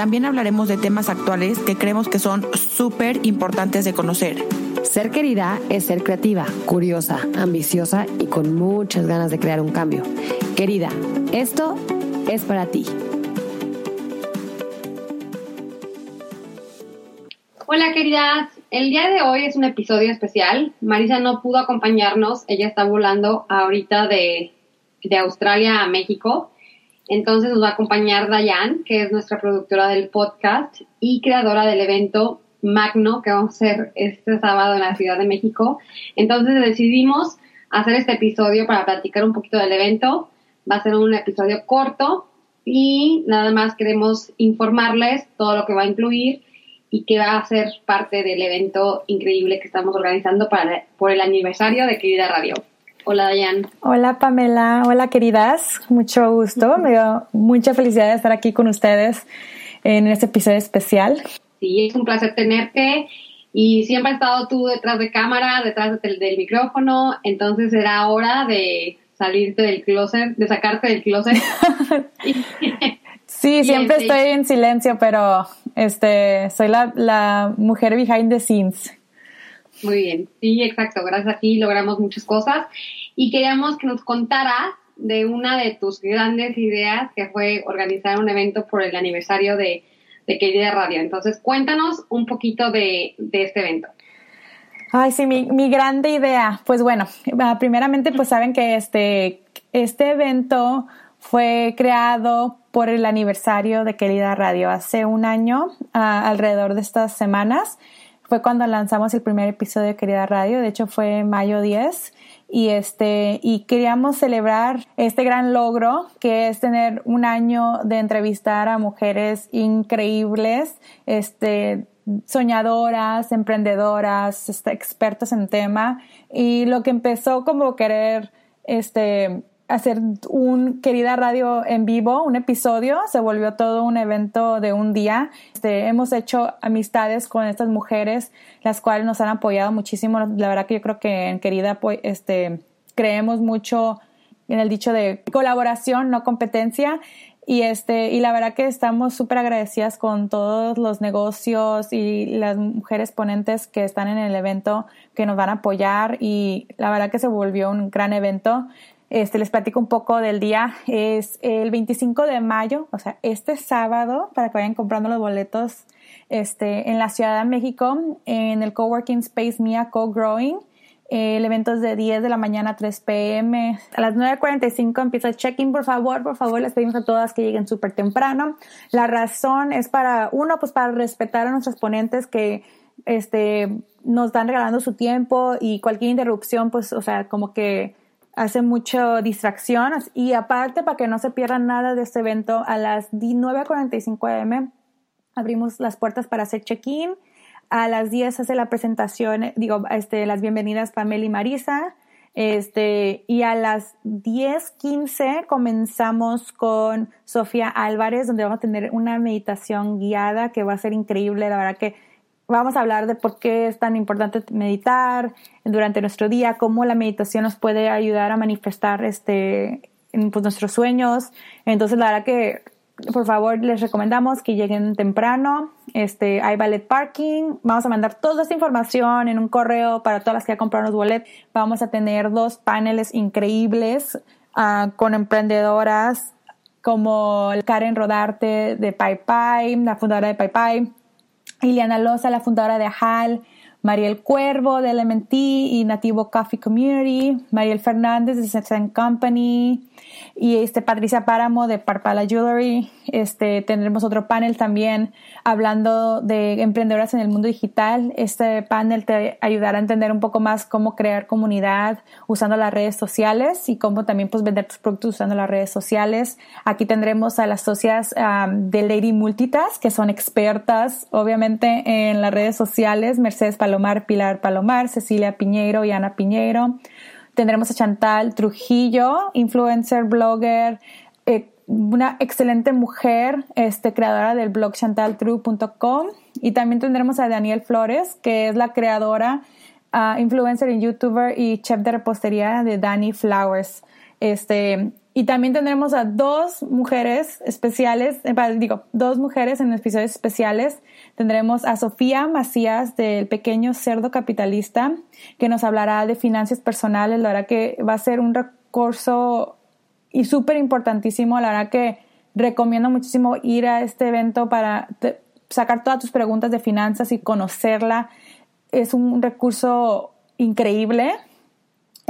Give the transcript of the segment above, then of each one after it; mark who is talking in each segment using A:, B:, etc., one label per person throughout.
A: también hablaremos de temas actuales que creemos que son súper importantes de conocer.
B: Ser querida es ser creativa, curiosa, ambiciosa y con muchas ganas de crear un cambio. Querida, esto es para ti.
C: Hola queridas, el día de hoy es un episodio especial. Marisa no pudo acompañarnos, ella está volando ahorita de, de Australia a México entonces nos va a acompañar Dayan, que es nuestra productora del podcast y creadora del evento Magno que vamos a hacer este sábado en la Ciudad de México. Entonces decidimos hacer este episodio para platicar un poquito del evento. Va a ser un episodio corto y nada más queremos informarles todo lo que va a incluir y que va a ser parte del evento increíble que estamos organizando para, por el aniversario de Querida Radio. Hola, Dayan.
D: Hola, Pamela. Hola, queridas. Mucho gusto. Me dio mucha felicidad de estar aquí con ustedes en este episodio especial.
C: Sí, es un placer tenerte. Y siempre has estado tú detrás de cámara, detrás del, micrófono. Entonces era hora de salirte del closet, de sacarte del closet.
D: sí, siempre este, estoy en silencio, pero este, soy la, la mujer behind the scenes.
C: Muy bien, sí, exacto. Gracias a ti logramos muchas cosas y queríamos que nos contaras de una de tus grandes ideas que fue organizar un evento por el aniversario de, de Querida Radio. Entonces, cuéntanos un poquito de, este evento.
D: Ay, sí, mi, mi grande idea. Pues bueno, ah, primeramente pues saben que este, este evento fue creado por el aniversario de Querida Radio hace un año, ah, alrededor de estas semanas fue cuando lanzamos el primer episodio de Querida Radio, de hecho fue mayo 10 y este y queríamos celebrar este gran logro que es tener un año de entrevistar a mujeres increíbles, este soñadoras, emprendedoras, este, expertos en tema. Y lo que empezó como querer este hacer un querida radio en vivo, un episodio, se volvió todo un evento de un día. Este, hemos hecho amistades con estas mujeres, las cuales nos han apoyado muchísimo. La verdad que yo creo que en querida pues, este, creemos mucho en el dicho de colaboración, no competencia. Y, este, y la verdad que estamos súper agradecidas con todos los negocios y las mujeres ponentes que están en el evento que nos van a apoyar y la verdad que se volvió un gran evento. Este, les platico un poco del día. Es el 25 de mayo, o sea, este sábado, para que vayan comprando los boletos este, en la Ciudad de México, en el Coworking Space Mia Co-Growing. El evento es de 10 de la mañana a 3 pm. A las 9.45 empieza el check-in. Por favor, por favor, les pedimos a todas que lleguen súper temprano. La razón es para, uno, pues para respetar a nuestros ponentes que este, nos están regalando su tiempo y cualquier interrupción, pues, o sea, como que hace mucha distracción. Y aparte para que no se pierdan nada de este evento a las 9.45 am abrimos las puertas para hacer check-in. A las 10 hace la presentación digo este las bienvenidas Pamela y Marisa. Este y a las 10.15 comenzamos con Sofía Álvarez donde vamos a tener una meditación guiada que va a ser increíble. La verdad que vamos a hablar de por qué es tan importante meditar durante nuestro día, cómo la meditación nos puede ayudar a manifestar este, pues, nuestros sueños. Entonces, la verdad que, por favor, les recomendamos que lleguen temprano. Este, hay ballet parking. Vamos a mandar toda esta información en un correo para todas las que ya compraron los boletos. Vamos a tener dos paneles increíbles uh, con emprendedoras como Karen Rodarte de Pai, la fundadora de Pai Pai Iliana Loza, la fundadora de HAL, Mariel Cuervo de LMT y Nativo Coffee Community, Mariel Fernández de Sex Company, y este Patricia Páramo de Parpala Jewelry. Este tendremos otro panel también hablando de emprendedoras en el mundo digital. Este panel te ayudará a entender un poco más cómo crear comunidad usando las redes sociales y cómo también pues vender tus productos usando las redes sociales. Aquí tendremos a las socias de Lady Multitask que son expertas obviamente en las redes sociales, Mercedes Palomar, Pilar Palomar, Cecilia Piñeiro y Ana Piñeiro. Tendremos a Chantal Trujillo, influencer, blogger, eh, una excelente mujer, este, creadora del blog chantaltru.com. Y también tendremos a Daniel Flores, que es la creadora, uh, influencer y youtuber y chef de repostería de Dani Flowers. Este, y también tendremos a dos mujeres especiales, eh, digo, dos mujeres en episodios especiales. Tendremos a Sofía Macías del Pequeño Cerdo Capitalista, que nos hablará de finanzas personales. La verdad que va a ser un recurso y súper importantísimo. La verdad que recomiendo muchísimo ir a este evento para sacar todas tus preguntas de finanzas y conocerla. Es un recurso increíble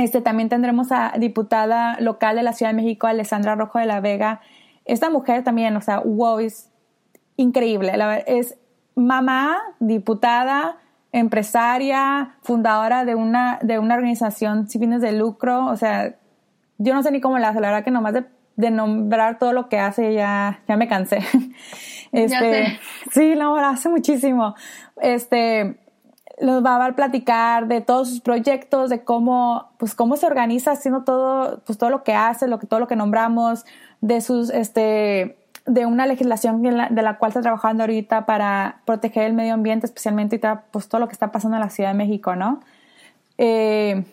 D: este, también tendremos a diputada local de la Ciudad de México, Alessandra Rojo de la Vega. Esta mujer también, o sea, wow, es increíble. es mamá, diputada, empresaria, fundadora de una, de una organización sin fines de lucro. O sea, yo no sé ni cómo la hace, la verdad que nomás de, de nombrar todo lo que hace ya, ya me cansé. Este, sí, no, hace muchísimo. Este, nos va a platicar de todos sus proyectos, de cómo, pues cómo se organiza haciendo todo, pues todo lo que hace, lo que, todo lo que nombramos, de sus, este, de una legislación de la, cual está trabajando ahorita para proteger el medio ambiente, especialmente ahorita, pues todo lo que está pasando en la Ciudad de México, ¿no? Eh,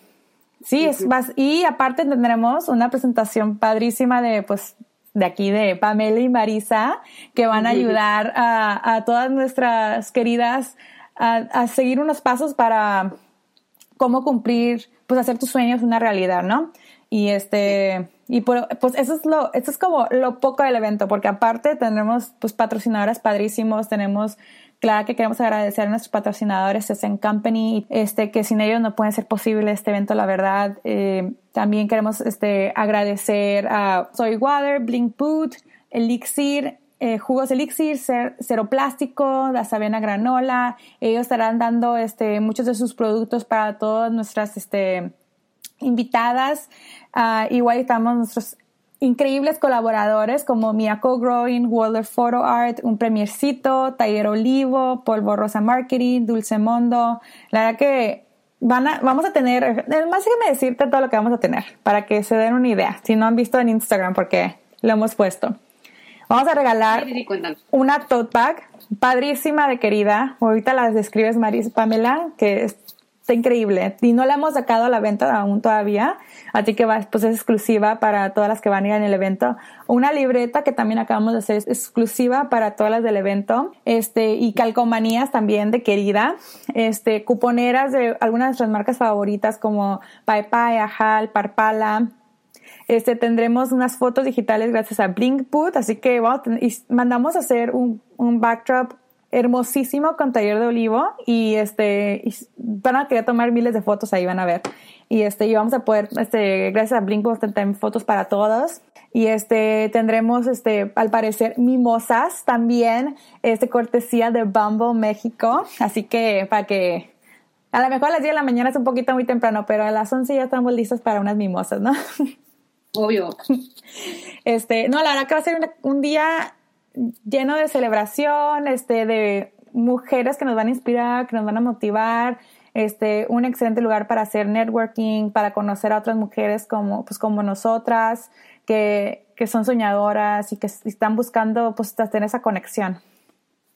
D: sí, es más, y aparte tendremos una presentación padrísima de, pues, de aquí de Pamela y Marisa, que van a ayudar a, a todas nuestras queridas a, seguir unos pasos para cómo cumplir, pues hacer tus sueños una realidad, ¿no? Y este, y pues eso es lo, eso es como lo poco del evento, porque aparte tendremos pues patrocinadoras padrísimos, tenemos, claro que queremos agradecer a nuestros patrocinadores, en Company, este, que sin ellos no puede ser posible este evento, la verdad. Eh, también queremos este, agradecer a Soy Water, Blink Boot, Elixir, eh, jugos elixir, cero plástico, la avena granola. Ellos estarán dando este, muchos de sus productos para todas nuestras este, invitadas. Uh, igual estamos nuestros increíbles colaboradores como Miyako Growing, World Photo Art, Un Premiercito, Taller Olivo, Polvo Rosa Marketing, Dulce Mondo. La verdad que van a, vamos a tener, más déjame decirte todo lo que vamos a tener para que se den una idea, si no han visto en Instagram porque lo hemos puesto. Vamos a regalar una tote bag padrísima de querida. Ahorita las describes, Maris Pamela, que está increíble. Y no la hemos sacado a la venta aún todavía, así que va, pues es exclusiva para todas las que van a ir en el evento. Una libreta que también acabamos de hacer exclusiva para todas las del evento. Este, y calcomanías también de querida. Este, cuponeras de algunas de nuestras marcas favoritas como Pai Pai, Ajal, Parpala, este, tendremos unas fotos digitales gracias a Blinkboot, así que vamos y mandamos a hacer un, un backdrop hermosísimo con taller de olivo y este van a querer tomar miles de fotos ahí van a ver y este y vamos a poder este gracias a Blinkboot tener fotos para todos y este tendremos este al parecer mimosas también este cortesía de Bumble México así que para que a lo mejor a las 10 de la mañana es un poquito muy temprano pero a las 11 ya estamos listos para unas mimosas ¿no?
C: Obvio.
D: Este, no, la verdad que va a ser un, día lleno de celebración, este, de mujeres que nos van a inspirar, que nos van a motivar, este, un excelente lugar para hacer networking, para conocer a otras mujeres como, pues, como nosotras, que, que son soñadoras y que están buscando, pues, tener esa conexión.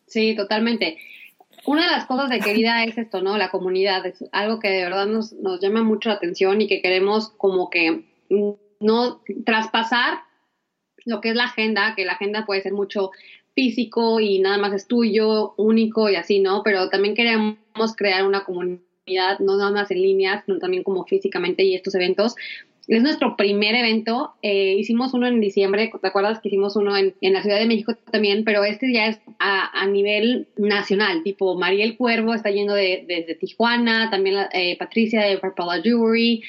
C: Sí, totalmente. Una de las cosas de querida es esto, ¿no? La comunidad, es algo que de verdad nos, nos llama mucho la atención y que queremos como que no traspasar lo que es la agenda, que la agenda puede ser mucho físico y nada más es tuyo, único y así, ¿no? Pero también queremos crear una comunidad, no nada más en línea, sino también como físicamente y estos eventos. Es nuestro primer evento, eh, hicimos uno en diciembre, ¿te acuerdas que hicimos uno en, la Ciudad de México también? Pero este ya es a, nivel nacional, tipo Mariel Cuervo está yendo desde de, Tijuana, también eh, Patricia de Purple Jewelry,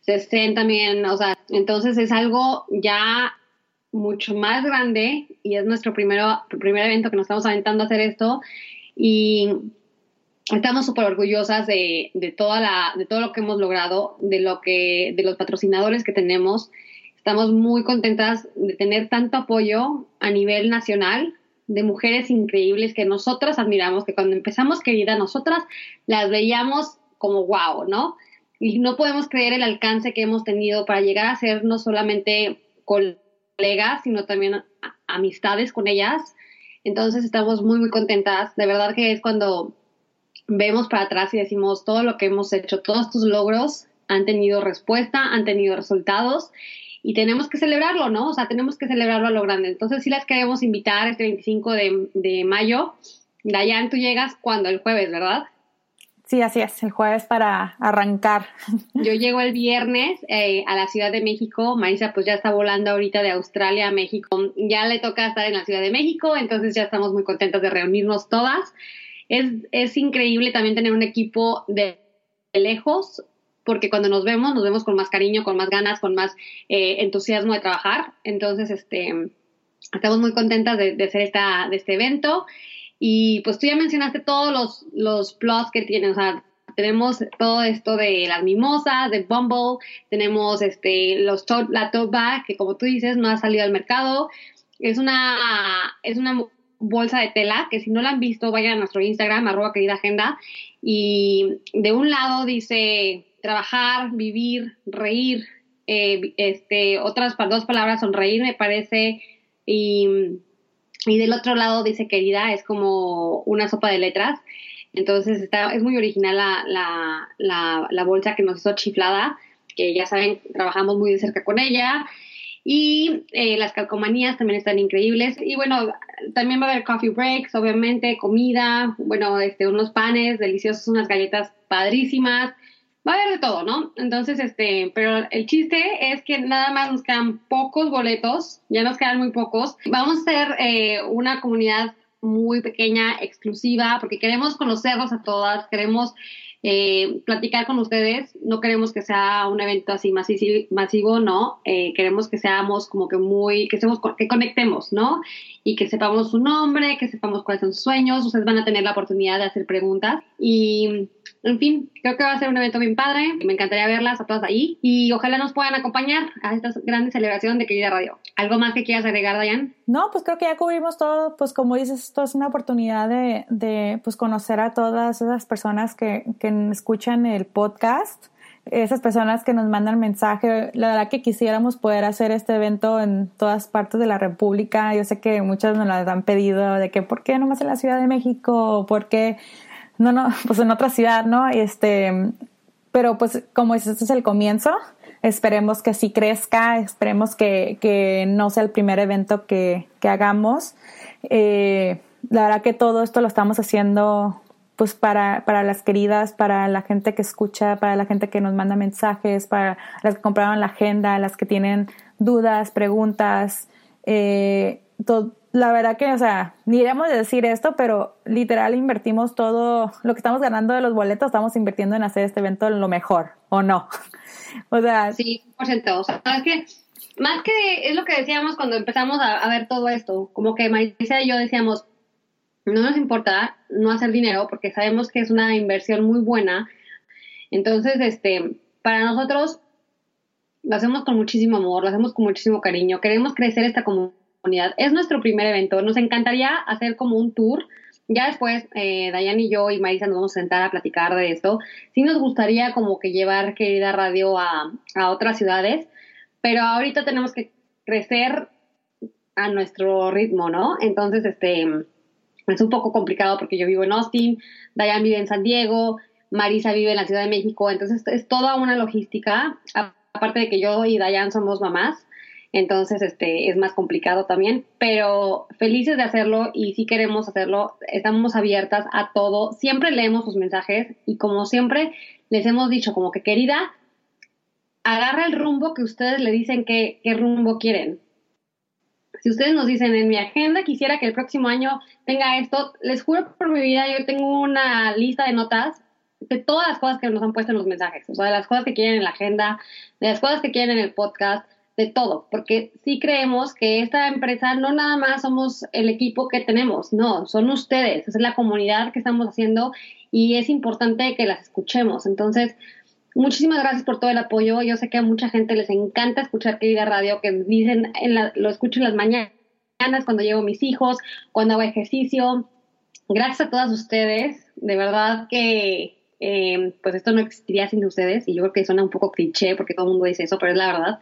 C: se estén también, o sea, entonces es algo ya mucho más grande y es nuestro primero, primer evento que nos estamos aventando a hacer esto y estamos súper orgullosas de, de, toda la, de todo lo que hemos logrado, de lo que, de los patrocinadores que tenemos. Estamos muy contentas de tener tanto apoyo a nivel nacional de mujeres increíbles que nosotras admiramos, que cuando empezamos, querida, nosotras las veíamos como wow, ¿no? Y no podemos creer el alcance que hemos tenido para llegar a ser no solamente colegas, sino también amistades con ellas. Entonces estamos muy, muy contentas. De verdad que es cuando vemos para atrás y decimos todo lo que hemos hecho, todos estos logros han tenido respuesta, han tenido resultados y tenemos que celebrarlo, ¿no? O sea, tenemos que celebrarlo a lo grande. Entonces sí las queremos invitar este 25 de, de mayo. Dayan, tú llegas cuando el jueves, ¿verdad?
D: Sí, así es, el jueves para arrancar.
C: Yo llego el viernes eh, a la Ciudad de México. Marisa pues ya está volando ahorita de Australia a México. Ya le toca estar en la Ciudad de México, entonces ya estamos muy contentas de reunirnos todas. Es, es increíble también tener un equipo de lejos, porque cuando nos vemos, nos vemos con más cariño, con más ganas, con más eh, entusiasmo de trabajar. Entonces, este, estamos muy contentas de, de hacer esta, de este evento. Y pues tú ya mencionaste todos los, los que tienen, o sea, tenemos todo esto de las mimosas, de Bumble, tenemos este, los la tote bag, que como tú dices, no ha salido al mercado. Es una, es una bolsa de tela que si no la han visto, vayan a nuestro Instagram, arroba querida agenda. Y de un lado dice trabajar, vivir, reír. Eh, este, otras dos palabras, sonreír, me parece. Y y del otro lado dice querida, es como una sopa de letras. Entonces está, es muy original la, la, la, bolsa que nos hizo chiflada, que ya saben, trabajamos muy de cerca con ella. Y eh, las calcomanías también están increíbles. Y bueno, también va a haber coffee breaks, obviamente, comida, bueno, este, unos panes deliciosos, unas galletas padrísimas va a haber de todo, ¿no? Entonces, este, pero el chiste es que nada más nos quedan pocos boletos, ya nos quedan muy pocos. Vamos a ser eh, una comunidad muy pequeña, exclusiva, porque queremos conocerlos a todas, queremos eh, platicar con ustedes. No queremos que sea un evento así masivo, no. Eh, queremos que seamos como que muy, que, seamos, que conectemos, ¿no? Y que sepamos su nombre, que sepamos cuáles son sus sueños. Ustedes van a tener la oportunidad de hacer preguntas. Y en fin, creo que va a ser un evento bien padre. Me encantaría verlas a todas ahí. Y ojalá nos puedan acompañar a esta gran celebración de Querida Radio. ¿Algo más que quieras agregar, Dayan?
D: No, pues creo que ya cubrimos todo. Pues como dices, esto es una oportunidad de, de pues conocer a todas esas personas que, que escuchan el podcast esas personas que nos mandan mensaje, la verdad que quisiéramos poder hacer este evento en todas partes de la República. Yo sé que muchas nos lo han pedido de que por qué nomás en la Ciudad de México, por qué no, no, pues en otra ciudad, ¿no? Este, pero pues como este es el comienzo, esperemos que sí crezca, esperemos que, que no sea el primer evento que, que hagamos. Eh, la verdad que todo esto lo estamos haciendo pues para, para las queridas, para la gente que escucha, para la gente que nos manda mensajes, para las que compraron la agenda, las que tienen dudas, preguntas, eh, todo, la verdad que, o sea, ni iremos a decir esto, pero literal invertimos todo lo que estamos ganando de los boletos, estamos invirtiendo en hacer este evento lo mejor, ¿o no?
C: o sea... Sí, por. O sea, es que, más que es lo que decíamos cuando empezamos a, ver todo esto, como que Marisa y yo decíamos, no nos importa no hacer dinero porque sabemos que es una inversión muy buena. Entonces, este, para nosotros lo hacemos con muchísimo amor, lo hacemos con muchísimo cariño, queremos crecer esta comunidad es nuestro primer evento. Nos encantaría hacer como un tour. Ya después, eh, Dayan y yo y Marisa nos vamos a sentar a platicar de esto. Sí nos gustaría como que llevar Querida Radio a, a otras ciudades, pero ahorita tenemos que crecer a nuestro ritmo, ¿no? Entonces, este, es un poco complicado porque yo vivo en Austin, Dayan vive en San Diego, Marisa vive en la Ciudad de México, entonces es toda una logística, aparte de que yo y Dayan somos mamás, entonces este es más complicado también, pero felices de hacerlo y si queremos hacerlo, estamos abiertas a todo, siempre leemos sus mensajes y como siempre les hemos dicho como que querida, agarra el rumbo que ustedes le dicen que, qué rumbo quieren. Si ustedes nos dicen en mi agenda quisiera que el próximo año tenga esto, les juro por mi vida, yo tengo una lista de notas de todas las cosas que nos han puesto en los mensajes, o sea, de las cosas que quieren en la agenda, de las cosas que quieren en el podcast, de todo, porque sí creemos que esta empresa no nada más somos el equipo que tenemos, no, son ustedes, es la comunidad que estamos haciendo y es importante que las escuchemos. Entonces, muchísimas gracias por todo el apoyo. Yo sé que a mucha gente les encanta escuchar Querida Radio, que dicen, en la, lo escucho en las mañanas cuando llevo mis hijos, cuando hago ejercicio. Gracias a todas ustedes, de verdad que eh, pues esto no existiría sin ustedes y yo creo que suena un poco cliché porque todo el mundo dice eso, pero es la verdad.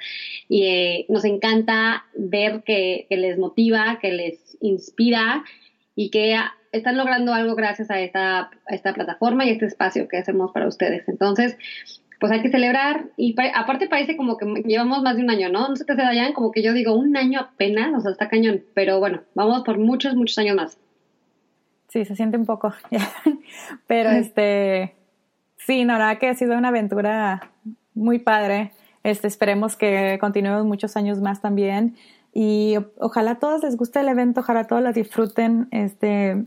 C: Y eh, nos encanta ver que, les motiva, que les inspira y que están logrando algo gracias a esta, esta plataforma y este espacio que hacemos para ustedes. Entonces, pues hay que celebrar y aparte parece como que llevamos más de un año, ¿no? No sé qué se vayan, como que yo digo un año apenas, o sea, está cañón, pero bueno, vamos por muchos, muchos años más.
D: Sí, se siente un poco, pero este, Sí, la verdad que ha sido una aventura muy padre. Este, esperemos que continuemos muchos años más también. Y ojalá a todos les guste el evento, ojalá a todos lo disfruten. Este,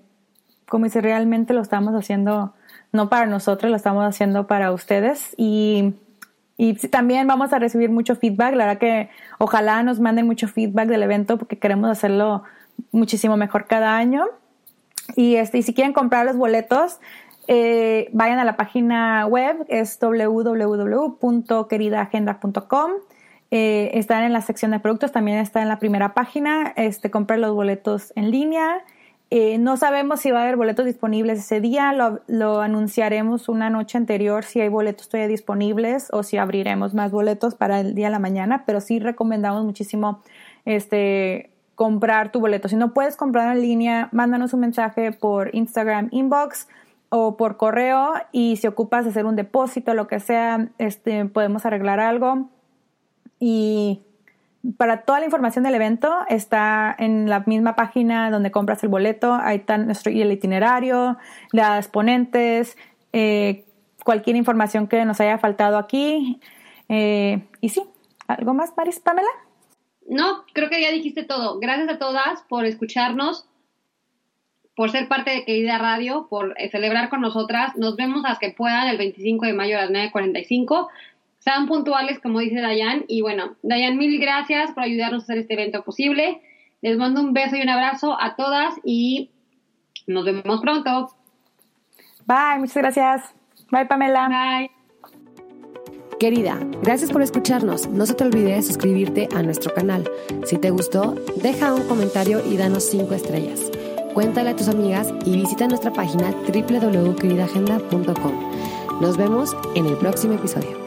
D: como dice, realmente lo estamos haciendo no para nosotros, lo estamos haciendo para ustedes. Y, y también vamos a recibir mucho feedback. La verdad que ojalá nos manden mucho feedback del evento porque queremos hacerlo muchísimo mejor cada año. Y, este, y si quieren comprar los boletos, eh, vayan a la página web, es www.queridaagenda.com. Eh, están en la sección de productos, también está en la primera página. Este, comprar los boletos en línea. Eh, no sabemos si va a haber boletos disponibles ese día, lo, lo, anunciaremos una noche anterior si hay boletos todavía disponibles o si abriremos más boletos para el día de la mañana, pero sí recomendamos muchísimo este, comprar tu boleto. Si no puedes comprar en línea, mándanos un mensaje por Instagram inbox o por correo y si ocupas hacer un depósito, lo que sea, este, podemos arreglar algo. Y para toda la información del evento está en la misma página donde compras el boleto. Ahí está nuestro el itinerario, las ponentes, eh, cualquier información que nos haya faltado aquí. Eh, y sí, ¿algo más, Maris Pamela?
C: No, creo que ya dijiste todo. Gracias a todas por escucharnos por ser parte de Querida Radio, por eh, celebrar con nosotras. Nos vemos las que puedan el 25 de mayo a las 9.45. Sean puntuales, como dice Dayan. Y bueno, Dayan, mil gracias por ayudarnos a hacer este evento posible. Les mando un beso y un abrazo a todas y nos vemos pronto.
D: Bye, muchas gracias. Bye, Pamela.
C: Bye.
B: Querida, gracias por escucharnos. No se te olvide suscribirte a nuestro canal. Si te gustó, deja un comentario y danos 5 estrellas cuéntale a tus amigas y visita nuestra página www.queridagenda.com. Nos vemos en el próximo episodio.